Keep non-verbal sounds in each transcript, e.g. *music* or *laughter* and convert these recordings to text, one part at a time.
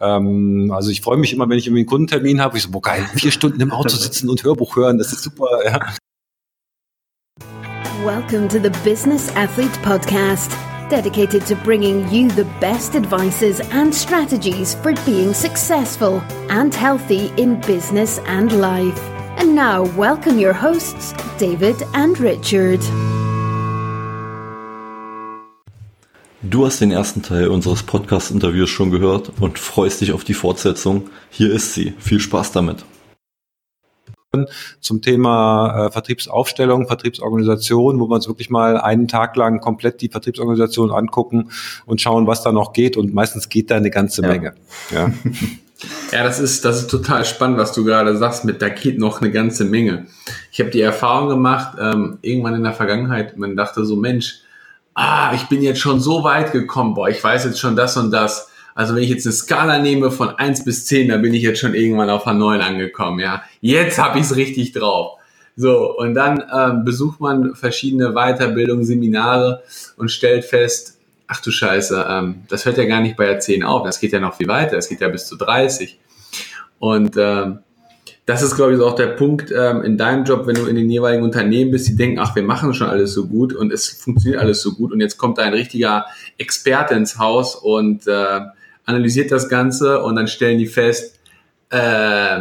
Ähm, also ich freue mich immer, wenn ich einen Kundentermin habe, ich so, boah geil, vier Stunden im Auto sitzen und Hörbuch hören, das ist super. Ja. Welcome to the Business Athlete Podcast, dedicated to bringing you the best advices and strategies for being successful and healthy in business and life. And now, welcome your hosts, David and Richard. Du hast den ersten Teil unseres Podcast-Interviews schon gehört und freust dich auf die Fortsetzung. Hier ist sie. Viel Spaß damit. Zum Thema äh, Vertriebsaufstellung, Vertriebsorganisation, wo wir uns wirklich mal einen Tag lang komplett die Vertriebsorganisation angucken und schauen, was da noch geht. Und meistens geht da eine ganze ja. Menge. Ja. *laughs* Ja, das ist, das ist total spannend, was du gerade sagst mit, da geht noch eine ganze Menge. Ich habe die Erfahrung gemacht, ähm, irgendwann in der Vergangenheit, man dachte so, Mensch, ah, ich bin jetzt schon so weit gekommen, boah, ich weiß jetzt schon das und das. Also wenn ich jetzt eine Skala nehme von eins bis zehn, dann bin ich jetzt schon irgendwann auf einer 9 angekommen, ja. Jetzt habe ich es richtig drauf. So, und dann ähm, besucht man verschiedene Weiterbildungen, Seminare und stellt fest, ach du Scheiße, ähm, das hört ja gar nicht bei der 10 auf, das geht ja noch viel weiter, das geht ja bis zu 30. Und ähm, das ist, glaube ich, auch der Punkt ähm, in deinem Job, wenn du in den jeweiligen Unternehmen bist, die denken, ach, wir machen schon alles so gut und es funktioniert alles so gut und jetzt kommt da ein richtiger Experte ins Haus und äh, analysiert das Ganze und dann stellen die fest, äh,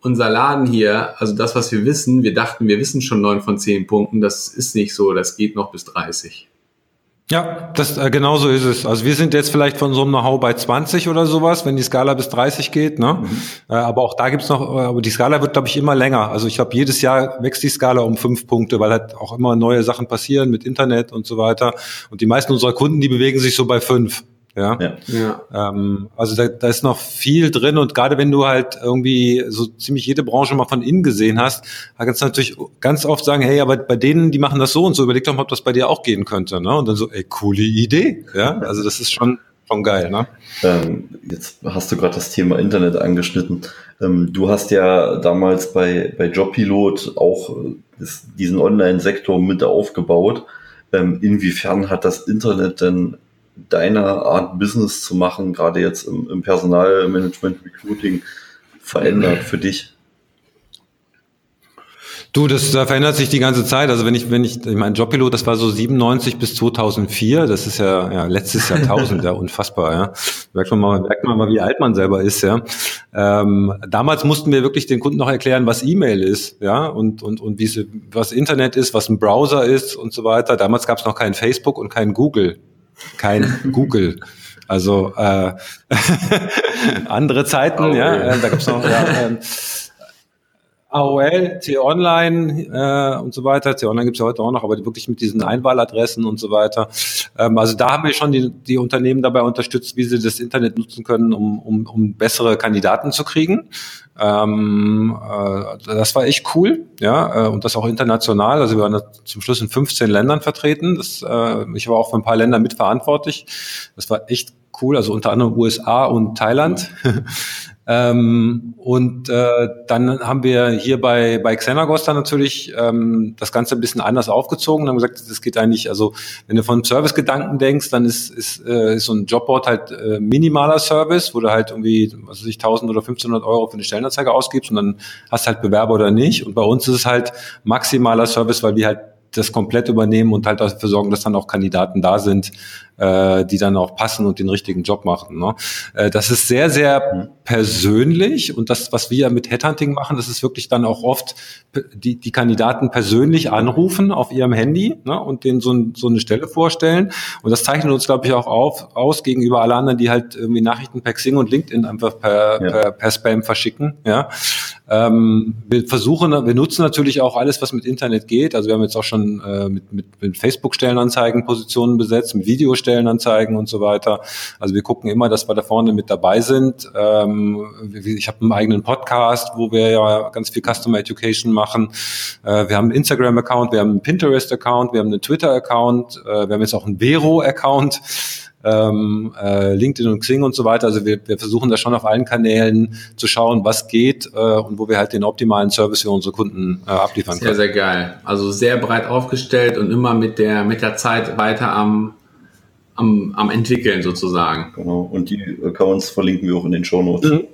unser Laden hier, also das, was wir wissen, wir dachten, wir wissen schon neun von zehn Punkten, das ist nicht so, das geht noch bis 30. Ja, das äh, genau so ist es. Also wir sind jetzt vielleicht von so einem Know-how bei 20 oder sowas, wenn die Skala bis 30 geht. Ne? Mhm. Äh, aber auch da gibt's noch, äh, aber die Skala wird, glaube ich, immer länger. Also ich glaube, jedes Jahr wächst die Skala um fünf Punkte, weil halt auch immer neue Sachen passieren mit Internet und so weiter. Und die meisten unserer Kunden, die bewegen sich so bei fünf. Ja. ja. ja. Ähm, also da, da ist noch viel drin und gerade wenn du halt irgendwie so ziemlich jede Branche mal von innen gesehen hast, da kannst du natürlich ganz oft sagen, hey, aber bei denen, die machen das so und so, überleg doch mal, ob das bei dir auch gehen könnte. Ne? Und dann so, ey, coole Idee. Ja, also das ist schon schon geil, ne? Ähm, jetzt hast du gerade das Thema Internet angeschnitten. Ähm, du hast ja damals bei, bei Jobpilot auch äh, das, diesen Online-Sektor mit aufgebaut. Ähm, inwiefern hat das Internet denn deine Art Business zu machen, gerade jetzt im, im Personalmanagement, Recruiting, verändert für dich? Du, das da verändert sich die ganze Zeit. Also wenn ich, wenn ich, ich mein Jobpilot, das war so 97 bis 2004. Das ist ja, ja letztes Jahrtausend, ja unfassbar. Ja, merkt man mal, merkt man mal, wie alt man selber ist. Ja, ähm, damals mussten wir wirklich den Kunden noch erklären, was E-Mail ist, ja, und und und wie was Internet ist, was ein Browser ist und so weiter. Damals gab es noch kein Facebook und kein Google kein Google. Also äh, *laughs* andere Zeiten, oh, ja, äh, da gibt's noch ja, äh, AOL, T-Online äh, und so weiter. T-Online gibt's ja heute auch noch, aber wirklich mit diesen Einwahladressen und so weiter. Ähm, also da haben wir schon die, die Unternehmen dabei unterstützt, wie sie das Internet nutzen können, um, um, um bessere Kandidaten zu kriegen. Ähm, äh, das war echt cool, ja, äh, und das auch international. Also wir waren zum Schluss in 15 Ländern vertreten. Das, äh, ich war auch für ein paar Länder mitverantwortlich. Das war echt cool, also unter anderem USA und Thailand. *laughs* Ähm, und äh, dann haben wir hier bei, bei Xenagos dann natürlich ähm, das Ganze ein bisschen anders aufgezogen und haben gesagt, das geht eigentlich, also wenn du von Service-Gedanken denkst, dann ist, ist, äh, ist so ein Jobboard halt äh, minimaler Service, wo du halt irgendwie, was weiß ich, 1000 oder 1500 Euro für eine Stellenanzeige ausgibst und dann hast halt Bewerber oder nicht. Und bei uns ist es halt maximaler Service, weil wir halt das komplett übernehmen und halt dafür sorgen, dass dann auch Kandidaten da sind, äh, die dann auch passen und den richtigen Job machen. Ne? Äh, das ist sehr, sehr persönlich und das, was wir mit Headhunting machen, das ist wirklich dann auch oft die, die Kandidaten persönlich anrufen auf ihrem Handy ne, und denen so, so eine Stelle vorstellen. Und das zeichnet uns, glaube ich, auch auf, aus gegenüber alle anderen, die halt irgendwie Nachrichten per Xing und LinkedIn einfach per, ja. per, per Spam verschicken. Ja. Ähm, wir versuchen, wir nutzen natürlich auch alles, was mit Internet geht. Also wir haben jetzt auch schon äh, mit, mit, mit Facebook-Stellenanzeigen Positionen besetzt, mit Videostellenanzeigen und so weiter. Also wir gucken immer, dass wir da vorne mit dabei sind. Ähm, ich habe einen eigenen Podcast, wo wir ja ganz viel Customer Education machen. Äh, wir haben einen Instagram-Account, wir haben einen Pinterest-Account, wir haben einen Twitter-Account, äh, wir haben jetzt auch einen Vero-Account ähm, äh, LinkedIn und Xing und so weiter. Also wir, wir versuchen da schon auf allen Kanälen zu schauen, was geht äh, und wo wir halt den optimalen Service für unsere Kunden äh, abliefern sehr, können. Sehr, sehr geil. Also sehr breit aufgestellt und immer mit der mit der Zeit weiter am am, am entwickeln sozusagen. Genau. Und die Accounts verlinken wir auch in den Show Notes. Mhm.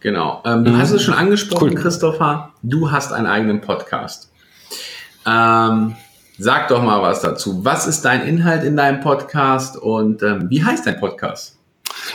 Genau. Ähm, du mhm. hast es schon angesprochen, cool. Christopher. Du hast einen eigenen Podcast. Ähm, sag doch mal was dazu. Was ist dein Inhalt in deinem Podcast und ähm, wie heißt dein Podcast?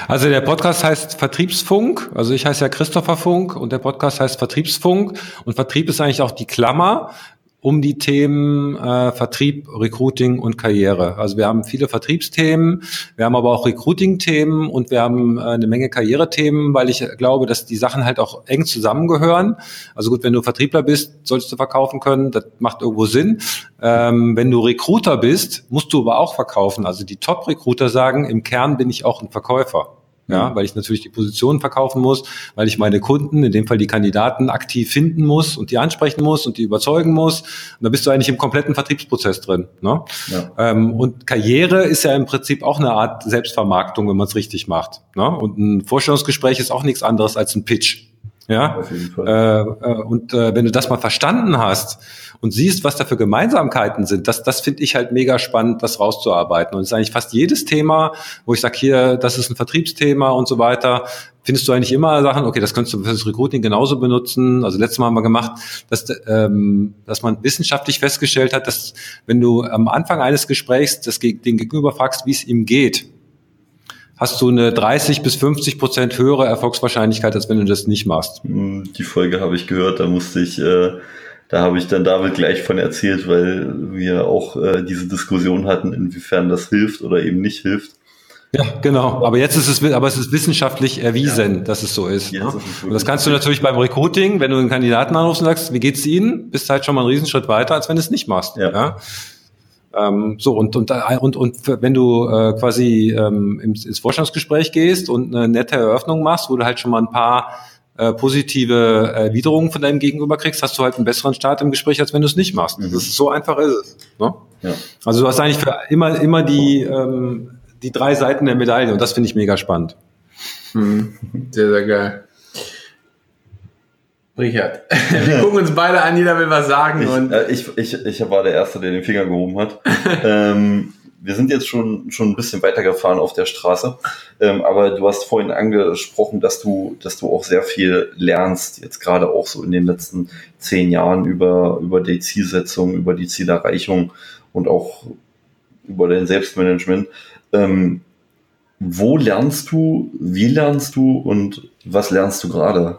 Also der Podcast heißt Vertriebsfunk. Also ich heiße ja Christopher Funk und der Podcast heißt Vertriebsfunk. Und Vertrieb ist eigentlich auch die Klammer um die Themen äh, Vertrieb, Recruiting und Karriere. Also wir haben viele Vertriebsthemen, wir haben aber auch Recruiting-Themen und wir haben äh, eine Menge Karrierethemen, weil ich glaube, dass die Sachen halt auch eng zusammengehören. Also gut, wenn du Vertriebler bist, solltest du verkaufen können, das macht irgendwo Sinn. Ähm, wenn du Recruiter bist, musst du aber auch verkaufen. Also die Top-Recruiter sagen, im Kern bin ich auch ein Verkäufer ja, mhm. weil ich natürlich die Position verkaufen muss, weil ich meine Kunden, in dem Fall die Kandidaten, aktiv finden muss und die ansprechen muss und die überzeugen muss. Und da bist du eigentlich im kompletten Vertriebsprozess drin. Ne? Ja. Ähm, und Karriere ist ja im Prinzip auch eine Art Selbstvermarktung, wenn man es richtig macht. Ne? Und ein Vorstellungsgespräch ist auch nichts anderes als ein Pitch. Ja. Äh, äh, und äh, wenn du das mal verstanden hast und siehst, was da für Gemeinsamkeiten sind, das, das finde ich halt mega spannend, das rauszuarbeiten. Und es ist eigentlich fast jedes Thema, wo ich sage, hier, das ist ein Vertriebsthema und so weiter, findest du eigentlich immer Sachen, okay, das könntest du für das Recruiting genauso benutzen. Also letztes Mal haben wir gemacht, dass, ähm, dass man wissenschaftlich festgestellt hat, dass wenn du am Anfang eines Gesprächs das, den Gegenüber fragst, wie es ihm geht, hast du eine 30 bis 50 Prozent höhere Erfolgswahrscheinlichkeit, als wenn du das nicht machst. Hm, die Folge habe ich gehört, da musste ich, äh, da habe ich dann David gleich von erzählt, weil wir auch äh, diese Diskussion hatten, inwiefern das hilft oder eben nicht hilft. Ja, genau. Aber jetzt ist es, aber es ist wissenschaftlich erwiesen, ja. dass es so ist. Ne? Und das kannst du natürlich beim Recruiting, wenn du einen Kandidaten anrufst und sagst, wie geht's Ihnen, bist halt schon mal einen Riesenschritt weiter, als wenn du es nicht machst. Ja. ja? Ähm, so, und, und, und, und wenn du äh, quasi ähm, ins, ins Vorstandsgespräch gehst und eine nette Eröffnung machst, wo du halt schon mal ein paar äh, positive Erwiderungen von deinem Gegenüber kriegst, hast du halt einen besseren Start im Gespräch, als wenn du es nicht machst. Mhm. Das ist so einfach ist es. Ne? Ja. Also du hast eigentlich für immer, immer die, ähm, die drei Seiten der Medaille und das finde ich mega spannend. Mhm. Sehr, sehr geil. Richard, *laughs* wir gucken uns beide an, jeder will was sagen. Ich, und äh, ich, ich, ich war der Erste, der den Finger gehoben hat. *laughs* ähm, wir sind jetzt schon, schon ein bisschen weitergefahren auf der Straße, ähm, aber du hast vorhin angesprochen, dass du, dass du auch sehr viel lernst, jetzt gerade auch so in den letzten zehn Jahren über, über die Zielsetzung, über die Zielerreichung und auch über dein Selbstmanagement. Ähm, wo lernst du, wie lernst du und was lernst du gerade?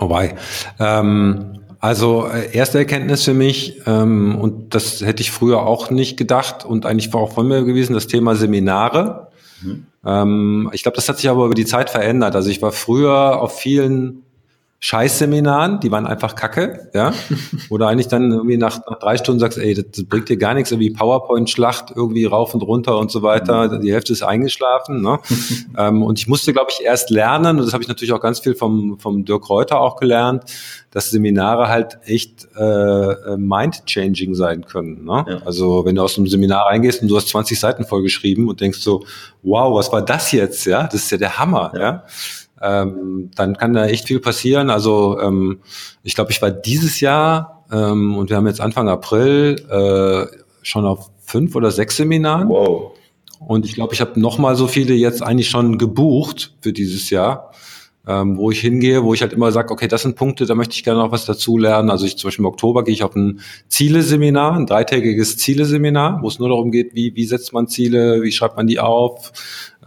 Wobei, ähm, also äh, erste Erkenntnis für mich, ähm, und das hätte ich früher auch nicht gedacht und eigentlich war auch von mir gewesen, das Thema Seminare. Mhm. Ähm, ich glaube, das hat sich aber über die Zeit verändert. Also ich war früher auf vielen Scheißseminaren, die waren einfach kacke, ja. *laughs* Oder eigentlich dann irgendwie nach, nach drei Stunden sagst, ey, das, das bringt dir gar nichts, irgendwie PowerPoint-Schlacht, irgendwie rauf und runter und so weiter. Mhm. Die Hälfte ist eingeschlafen. Ne? *laughs* ähm, und ich musste, glaube ich, erst lernen, und das habe ich natürlich auch ganz viel vom, vom Dirk Reuter auch gelernt, dass Seminare halt echt äh, äh, mind-changing sein können. Ne? Ja. Also wenn du aus einem Seminar reingehst und du hast 20 Seiten vollgeschrieben und denkst so, wow, was war das jetzt? Ja, das ist ja der Hammer, ja. ja? Ähm, dann kann da echt viel passieren. Also ähm, ich glaube, ich war dieses Jahr ähm, und wir haben jetzt Anfang April äh, schon auf fünf oder sechs Seminaren. Wow. Und ich glaube, ich habe noch mal so viele jetzt eigentlich schon gebucht für dieses Jahr, ähm, wo ich hingehe, wo ich halt immer sage, okay, das sind Punkte, da möchte ich gerne noch was dazu lernen. Also ich zum Beispiel im Oktober gehe ich auf ein Zieleseminar, ein dreitägiges Zieleseminar, wo es nur darum geht, wie, wie setzt man Ziele, wie schreibt man die auf,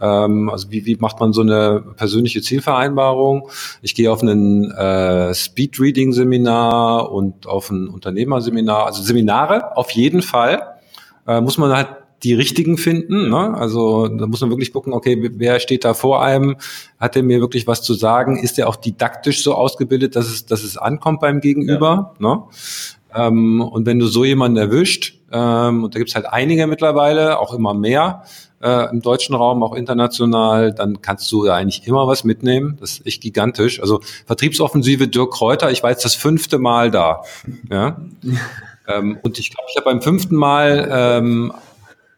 ähm, also wie, wie macht man so eine persönliche Zielvereinbarung? Ich gehe auf ein äh, Speed-Reading-Seminar und auf ein Unternehmerseminar. Also Seminare auf jeden Fall. Äh, muss man halt die richtigen finden. Ne? Also da muss man wirklich gucken, okay, wer steht da vor einem? Hat er mir wirklich was zu sagen? Ist er auch didaktisch so ausgebildet, dass es, dass es ankommt beim Gegenüber? Ja. Ne? Ähm, und wenn du so jemanden erwischt, ähm, und da gibt's halt einige mittlerweile, auch immer mehr, äh, im deutschen Raum, auch international, dann kannst du ja eigentlich immer was mitnehmen. Das ist echt gigantisch. Also Vertriebsoffensive Dirk Kräuter, ich war jetzt das fünfte Mal da. Ja? *laughs* ähm, und ich glaube, ich habe beim fünften Mal ähm,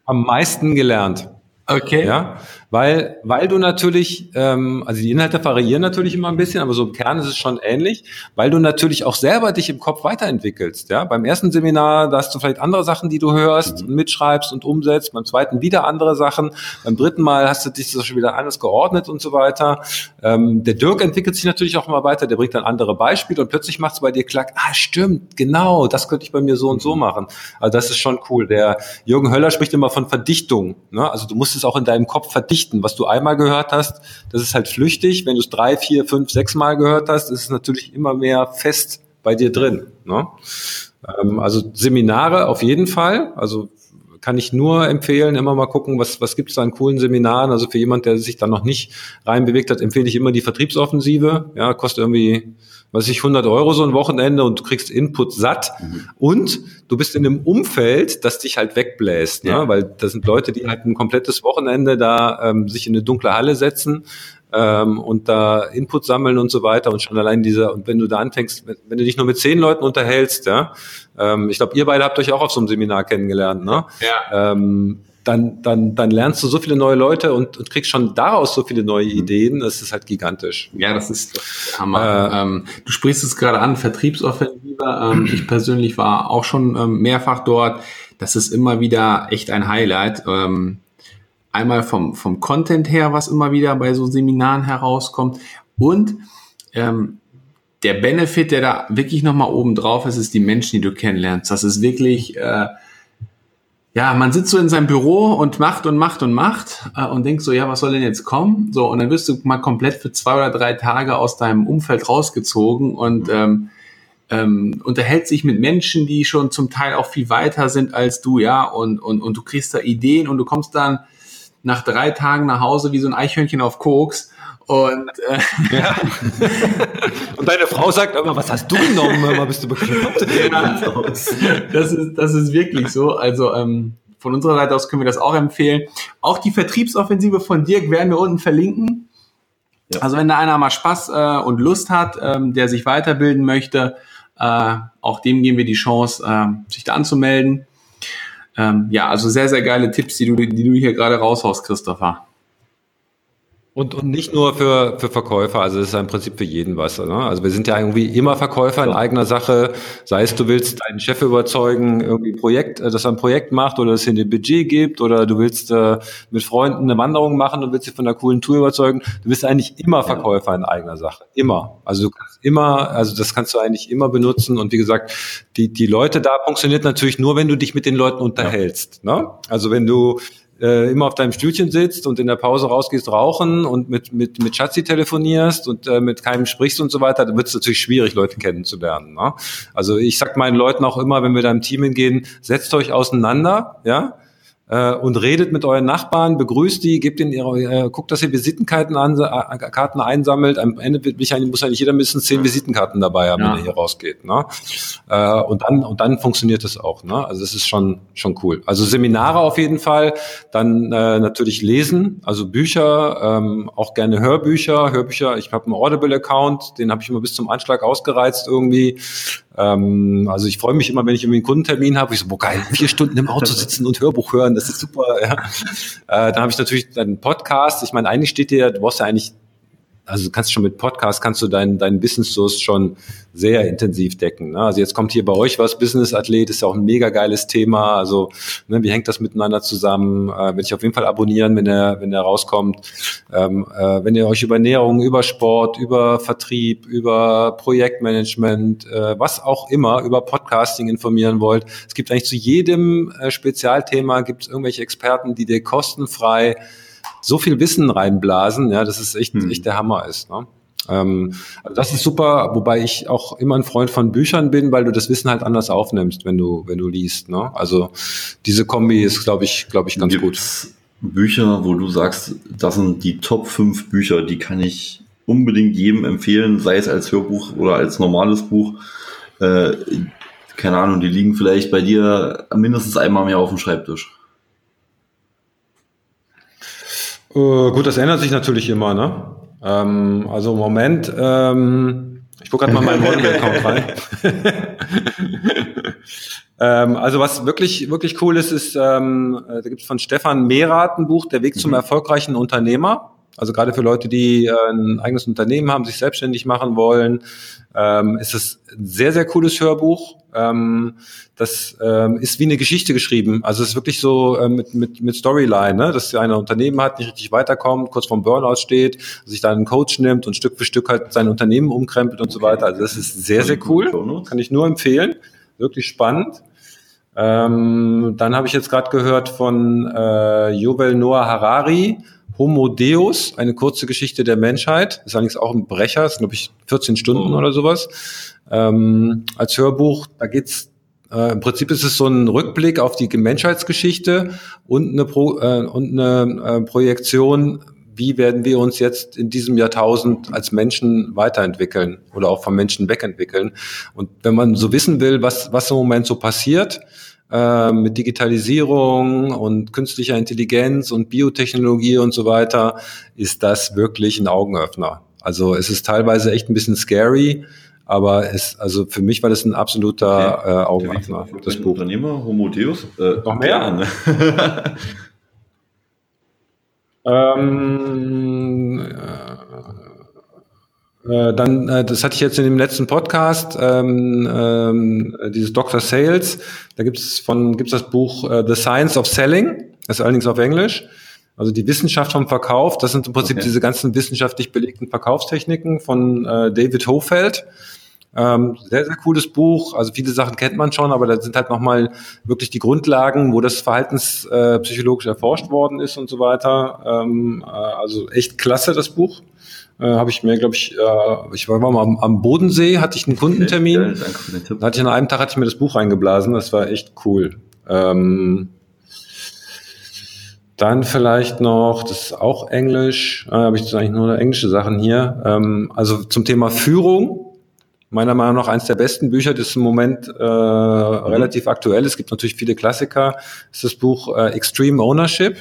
am meisten gelernt. Okay. Ja, weil, weil du natürlich, ähm, also die Inhalte variieren natürlich immer ein bisschen, aber so im Kern ist es schon ähnlich, weil du natürlich auch selber dich im Kopf weiterentwickelst. Ja, beim ersten Seminar, da hast du vielleicht andere Sachen, die du hörst und mitschreibst und umsetzt. Beim zweiten wieder andere Sachen. Beim dritten Mal hast du dich das schon wieder anders geordnet und so weiter. Ähm, der Dirk entwickelt sich natürlich auch immer weiter. Der bringt dann andere Beispiele und plötzlich macht es bei dir klack. Ah, stimmt, genau, das könnte ich bei mir so und so machen. Also das ist schon cool. Der Jürgen Höller spricht immer von Verdichtung. Ne? Also du musst es auch in deinem Kopf verdichten. Was du einmal gehört hast, das ist halt flüchtig. Wenn du es drei, vier, fünf, sechs Mal gehört hast, ist es natürlich immer mehr fest bei dir drin. Ne? Ähm, also Seminare auf jeden Fall. Also kann ich nur empfehlen, immer mal gucken, was, was gibt es da an coolen Seminaren. Also für jemand, der sich da noch nicht reinbewegt hat, empfehle ich immer die Vertriebsoffensive. Ja, kostet irgendwie was ich 100 Euro so ein Wochenende und du kriegst Input satt mhm. und du bist in einem Umfeld, das dich halt wegbläst, ne? ja. ne? weil das sind Leute, die halt ein komplettes Wochenende da ähm, sich in eine dunkle Halle setzen ähm, und da Input sammeln und so weiter und schon allein dieser und wenn du da anfängst, wenn, wenn du dich nur mit zehn Leuten unterhältst, ja, ähm, ich glaube, ihr beide habt euch auch auf so einem Seminar kennengelernt, ne? Ja. Ähm, dann, dann, dann lernst du so viele neue Leute und, und kriegst schon daraus so viele neue mhm. Ideen. Das ist halt gigantisch. Ja, das ist Hammer. Äh, ähm, du sprichst es gerade an, Vertriebsoffensive. Ähm, ich persönlich war auch schon ähm, mehrfach dort. Das ist immer wieder echt ein Highlight. Ähm, einmal vom, vom Content her, was immer wieder bei so Seminaren herauskommt. Und ähm, der Benefit, der da wirklich nochmal oben drauf ist, ist die Menschen, die du kennenlernst. Das ist wirklich... Äh, ja, man sitzt so in seinem Büro und macht und macht und macht äh, und denkt so, ja, was soll denn jetzt kommen? So, und dann wirst du mal komplett für zwei oder drei Tage aus deinem Umfeld rausgezogen und mhm. ähm, ähm, unterhält sich mit Menschen, die schon zum Teil auch viel weiter sind als du, ja, und, und, und du kriegst da Ideen und du kommst dann nach drei Tagen nach Hause wie so ein Eichhörnchen auf Koks und, äh, ja. und deine Frau sagt immer, was hast du genommen? Immer bist du bekloppt. Ja, das, ist, das ist wirklich so. Also ähm, von unserer Seite aus können wir das auch empfehlen. Auch die Vertriebsoffensive von Dirk werden wir unten verlinken. Ja. Also wenn da einer mal Spaß äh, und Lust hat, ähm, der sich weiterbilden möchte, äh, auch dem geben wir die Chance, äh, sich da anzumelden. Ähm, ja, also sehr, sehr geile Tipps, die du, die du hier gerade raushaust, Christopher. Und, und nicht nur für, für Verkäufer, also es ist im Prinzip für jeden was. Ne? Also wir sind ja irgendwie immer Verkäufer in eigener Sache, sei es du willst deinen Chef überzeugen, irgendwie Projekt, äh, dass er ein Projekt macht oder dass er ein Budget gibt oder du willst äh, mit Freunden eine Wanderung machen und willst sie von einer coolen Tour überzeugen. Du bist eigentlich immer Verkäufer in eigener Sache. Immer. Also du kannst immer, also das kannst du eigentlich immer benutzen. Und wie gesagt, die, die Leute da funktioniert natürlich nur, wenn du dich mit den Leuten unterhältst. Ne? Also wenn du äh, immer auf deinem Stühlchen sitzt und in der Pause rausgehst rauchen und mit, mit, mit Schatzi telefonierst und äh, mit keinem sprichst und so weiter, dann wird es natürlich schwierig, Leute kennenzulernen. Ne? Also ich sag meinen Leuten auch immer, wenn wir da im Team hingehen, setzt euch auseinander, ja, äh, und redet mit euren Nachbarn, begrüßt die, gebt ihnen ihre, äh, guckt, dass ihr Visitenkarten an, äh, Karten einsammelt. Am Ende muss eigentlich jeder mindestens zehn Visitenkarten dabei haben, ja. wenn er hier rausgeht. Ne? Äh, und dann und dann funktioniert es auch. Ne? Also es ist schon schon cool. Also Seminare auf jeden Fall, dann äh, natürlich lesen, also Bücher, ähm, auch gerne Hörbücher. Hörbücher. Ich habe einen Audible-Account, den habe ich immer bis zum Anschlag ausgereizt irgendwie. Ähm, also ich freue mich immer, wenn ich irgendwie einen Kundentermin habe. Ich so, boah geil, vier Stunden im Auto sitzen und Hörbuch hören, das ist super. Ja. Äh, dann habe ich natürlich einen Podcast. Ich meine, eigentlich steht dir, du brauchst ja eigentlich also du kannst schon mit Podcast kannst du deinen deinen Business Source schon sehr intensiv decken. Ne? Also jetzt kommt hier bei euch was Business Athlet ist ja auch ein mega geiles Thema. Also ne, wie hängt das miteinander zusammen? Äh, will ich auf jeden Fall abonnieren, wenn er wenn er rauskommt. Ähm, äh, wenn ihr euch über Ernährung, über Sport, über Vertrieb, über Projektmanagement, äh, was auch immer über Podcasting informieren wollt, es gibt eigentlich zu jedem äh, Spezialthema gibt es irgendwelche Experten, die dir kostenfrei so viel Wissen reinblasen, ja, das ist echt, hm. echt der Hammer ist. Ne? Ähm, also das ist super, wobei ich auch immer ein Freund von Büchern bin, weil du das Wissen halt anders aufnimmst, wenn du, wenn du liest. Ne? Also diese Kombi ist, glaube ich, glaube ich, ganz Gibt's gut. Bücher, wo du sagst, das sind die Top 5 Bücher, die kann ich unbedingt jedem empfehlen, sei es als Hörbuch oder als normales Buch. Äh, keine Ahnung, die liegen vielleicht bei dir mindestens einmal mehr auf dem Schreibtisch. Äh, gut, das ändert sich natürlich immer, ne? Ähm, also im Moment, ähm, ich gucke gerade mal meinen Audible-Account *laughs* rein. *laughs* Ähm, also was wirklich, wirklich cool ist, ist, ähm, äh, da gibt es von Stefan Mehrath ein Buch, Der Weg zum mhm. erfolgreichen Unternehmer. Also gerade für Leute, die äh, ein eigenes Unternehmen haben, sich selbstständig machen wollen, ähm, ist es ein sehr, sehr cooles Hörbuch. Ähm, das ähm, ist wie eine Geschichte geschrieben. Also es ist wirklich so äh, mit, mit, mit Storyline, ne? dass ein Unternehmen hat, nicht richtig weiterkommt, kurz vorm Burnout steht, sich da einen Coach nimmt und Stück für Stück halt sein Unternehmen umkrempelt und okay. so weiter. Also das ist sehr, sehr cool. Kann ich nur empfehlen. Wirklich spannend. Ähm, dann habe ich jetzt gerade gehört von äh, Yuval Noah Harari, Homo Deus, eine kurze Geschichte der Menschheit. Ist allerdings auch ein Brecher, ist glaube ich 14 Stunden oh. oder sowas. Ähm, als Hörbuch, da geht's äh, im Prinzip ist es so ein Rückblick auf die Menschheitsgeschichte und eine, Pro, äh, und eine äh, Projektion, wie werden wir uns jetzt in diesem Jahrtausend als Menschen weiterentwickeln oder auch vom Menschen wegentwickeln. Und wenn man so wissen will, was, was im Moment so passiert, äh, mit Digitalisierung und künstlicher Intelligenz und Biotechnologie und so weiter, ist das wirklich ein Augenöffner. Also es ist teilweise echt ein bisschen scary, aber es, also für mich war das ein absoluter okay. äh, Augenöffner. Das Buch. Unternehmer, Homo Deus. Äh, Noch mehr? *laughs* ähm, äh, dann, äh, das hatte ich jetzt in dem letzten Podcast, ähm, ähm, dieses Dr. Sales. Da gibt es von gibt's das Buch äh, The Science of Selling, das ist allerdings auf Englisch. Also die Wissenschaft vom Verkauf, das sind im Prinzip okay. diese ganzen wissenschaftlich belegten Verkaufstechniken von äh, David Hofeld. Ähm, sehr, sehr cooles Buch. Also viele Sachen kennt man schon, aber da sind halt nochmal wirklich die Grundlagen, wo das verhaltenspsychologisch äh, erforscht worden ist und so weiter. Ähm, äh, also echt klasse, das Buch äh, habe ich mir, glaube ich, äh, ich war mal am, am Bodensee, hatte ich einen Kundentermin. Ja, danke für den Tipp. Hatte ich an einem Tag hatte ich mir das Buch reingeblasen, das war echt cool. Ähm, dann vielleicht noch, das ist auch Englisch, äh, habe ich jetzt eigentlich nur englische Sachen hier. Ähm, also zum Thema Führung, meiner Meinung nach eines der besten Bücher, das im Moment äh, mhm. relativ aktuell ist. Es gibt natürlich viele Klassiker. Das ist das Buch äh, Extreme Ownership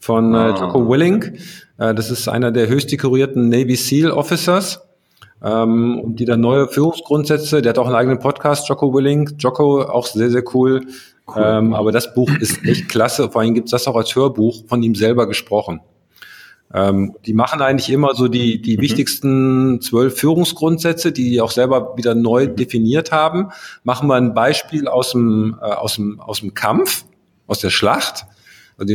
von äh, ah. Jocko Willing. Äh, das ist einer der höchst dekorierten Navy SEAL Officers. Ähm, und die da neue Führungsgrundsätze, der hat auch einen eigenen Podcast, Jocko Willing. Jocko, auch sehr, sehr cool. cool. Ähm, aber das Buch ist echt klasse. Vor allem gibt's das auch als Hörbuch von ihm selber gesprochen. Ähm, die machen eigentlich immer so die, die mhm. wichtigsten zwölf Führungsgrundsätze, die die auch selber wieder neu definiert haben. Machen wir ein Beispiel aus dem, äh, aus dem, aus dem Kampf, aus der Schlacht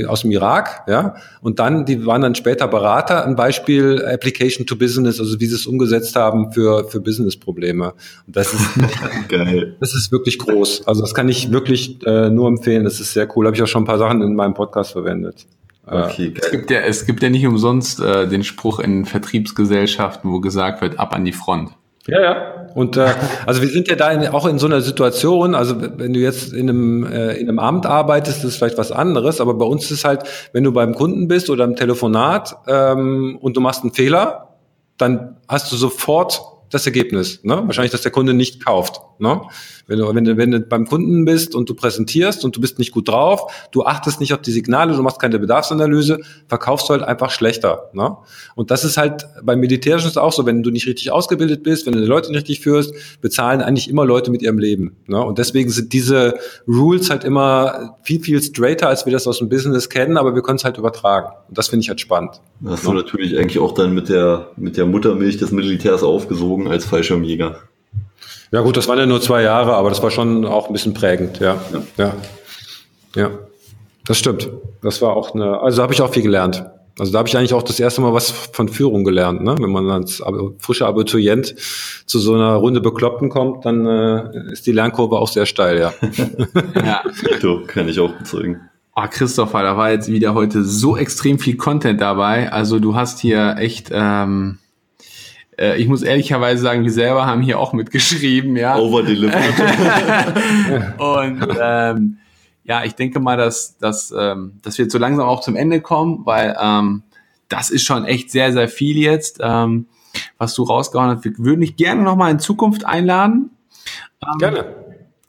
aus dem Irak, ja. Und dann, die waren dann später Berater. Ein Beispiel Application to Business, also wie sie es umgesetzt haben für, für Business-Probleme. Und das ist, *laughs* Geil. das ist wirklich groß. Also das kann ich wirklich äh, nur empfehlen. Das ist sehr cool. Habe ich auch schon ein paar Sachen in meinem Podcast verwendet. Äh, okay, geil. Es gibt ja, es gibt ja nicht umsonst äh, den Spruch in Vertriebsgesellschaften, wo gesagt wird, ab an die Front. Ja, ja. Und äh, also wir sind ja da in, auch in so einer Situation, also wenn du jetzt in einem, äh, in einem Amt arbeitest, ist vielleicht was anderes, aber bei uns ist halt, wenn du beim Kunden bist oder im Telefonat ähm, und du machst einen Fehler, dann hast du sofort das Ergebnis. Ne? Wahrscheinlich, dass der Kunde nicht kauft. Ne? Wenn, du, wenn, du, wenn du beim Kunden bist und du präsentierst und du bist nicht gut drauf, du achtest nicht auf die Signale, du machst keine Bedarfsanalyse, verkaufst du halt einfach schlechter. Ne? Und das ist halt beim Militärischen auch so, wenn du nicht richtig ausgebildet bist, wenn du die Leute nicht richtig führst, bezahlen eigentlich immer Leute mit ihrem Leben. Ne? Und deswegen sind diese Rules halt immer viel, viel straighter, als wir das aus dem Business kennen, aber wir können es halt übertragen. Und das finde ich halt spannend. Hast du ne? natürlich eigentlich auch dann mit der, mit der Muttermilch des Militärs aufgesogen als Fallschirmjäger. Ja gut, das waren ja nur zwei Jahre, aber das war schon auch ein bisschen prägend, ja. Ja, ja. ja. das stimmt. Das war auch eine, also da habe ich auch viel gelernt. Also da habe ich eigentlich auch das erste Mal was von Führung gelernt. Ne? Wenn man als frischer Abiturient zu so einer Runde Bekloppten kommt, dann äh, ist die Lernkurve auch sehr steil, ja. *laughs* ja. *laughs* Du, kann ich auch bezeugen. Oh, Christopher, da war jetzt wieder heute so extrem viel Content dabei. Also du hast hier echt ähm, äh, ich muss ehrlicherweise sagen, wir selber haben hier auch mitgeschrieben, ja. Over delivered. *laughs* und ähm, ja, ich denke mal, dass, dass, ähm, dass wir jetzt so langsam auch zum Ende kommen, weil ähm, das ist schon echt sehr, sehr viel jetzt, ähm, was du rausgehauen hast. Wir würden dich gerne nochmal in Zukunft einladen. Ähm, gerne.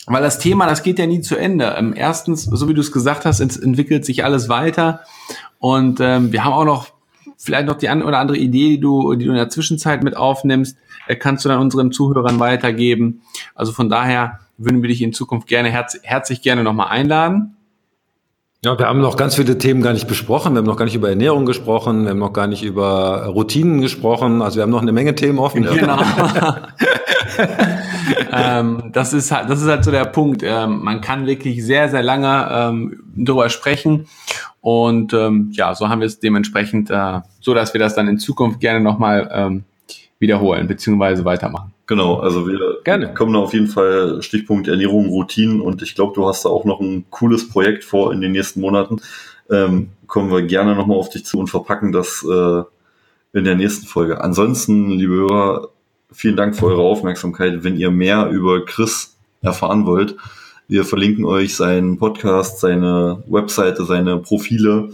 Weil das Thema, das geht ja nie zu Ende. Ähm, erstens, so wie du es gesagt hast, entwickelt sich alles weiter. Und ähm, wir haben auch noch vielleicht noch die eine oder andere Idee, die du, die du in der Zwischenzeit mit aufnimmst, äh, kannst du dann unseren Zuhörern weitergeben. Also von daher würden wir dich in Zukunft gerne herz herzlich gerne nochmal einladen. Ja, wir haben noch ganz viele Themen gar nicht besprochen. Wir haben noch gar nicht über Ernährung gesprochen. Wir haben noch gar nicht über Routinen gesprochen. Also wir haben noch eine Menge Themen offen. Genau. *laughs* *laughs* ähm, das ist halt, das ist halt so der Punkt. Ähm, man kann wirklich sehr, sehr lange ähm, darüber sprechen. Und ähm, ja, so haben wir es dementsprechend, äh, so dass wir das dann in Zukunft gerne nochmal ähm, wiederholen beziehungsweise weitermachen. Genau, also wir Gerne. kommen da auf jeden Fall Stichpunkt Ernährung, Routinen und ich glaube, du hast da auch noch ein cooles Projekt vor in den nächsten Monaten. Ähm, kommen wir gerne nochmal auf dich zu und verpacken das äh, in der nächsten Folge. Ansonsten, liebe Hörer, vielen Dank für eure Aufmerksamkeit. Wenn ihr mehr über Chris erfahren wollt, wir verlinken euch seinen Podcast, seine Webseite, seine Profile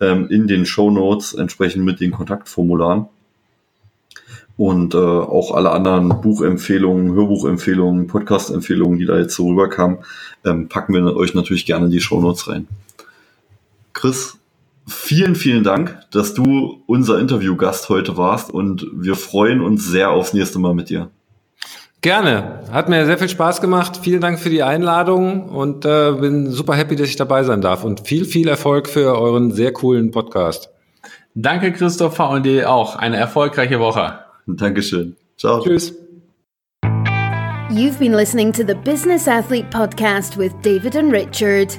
ähm, in den Show Notes entsprechend mit den Kontaktformularen. Und äh, auch alle anderen Buchempfehlungen, Hörbuchempfehlungen, Podcast-Empfehlungen, die da jetzt so rüberkamen, ähm, packen wir euch natürlich gerne in die Shownotes rein. Chris, vielen, vielen Dank, dass du unser Interviewgast heute warst und wir freuen uns sehr aufs nächste Mal mit dir. Gerne. Hat mir sehr viel Spaß gemacht. Vielen Dank für die Einladung und äh, bin super happy, dass ich dabei sein darf. Und viel, viel Erfolg für euren sehr coolen Podcast. Danke, Christopher, und dir auch. Eine erfolgreiche Woche. Dankeschön. Ciao. Tschüss. You've been listening to the Business Athlete Podcast with David and Richard.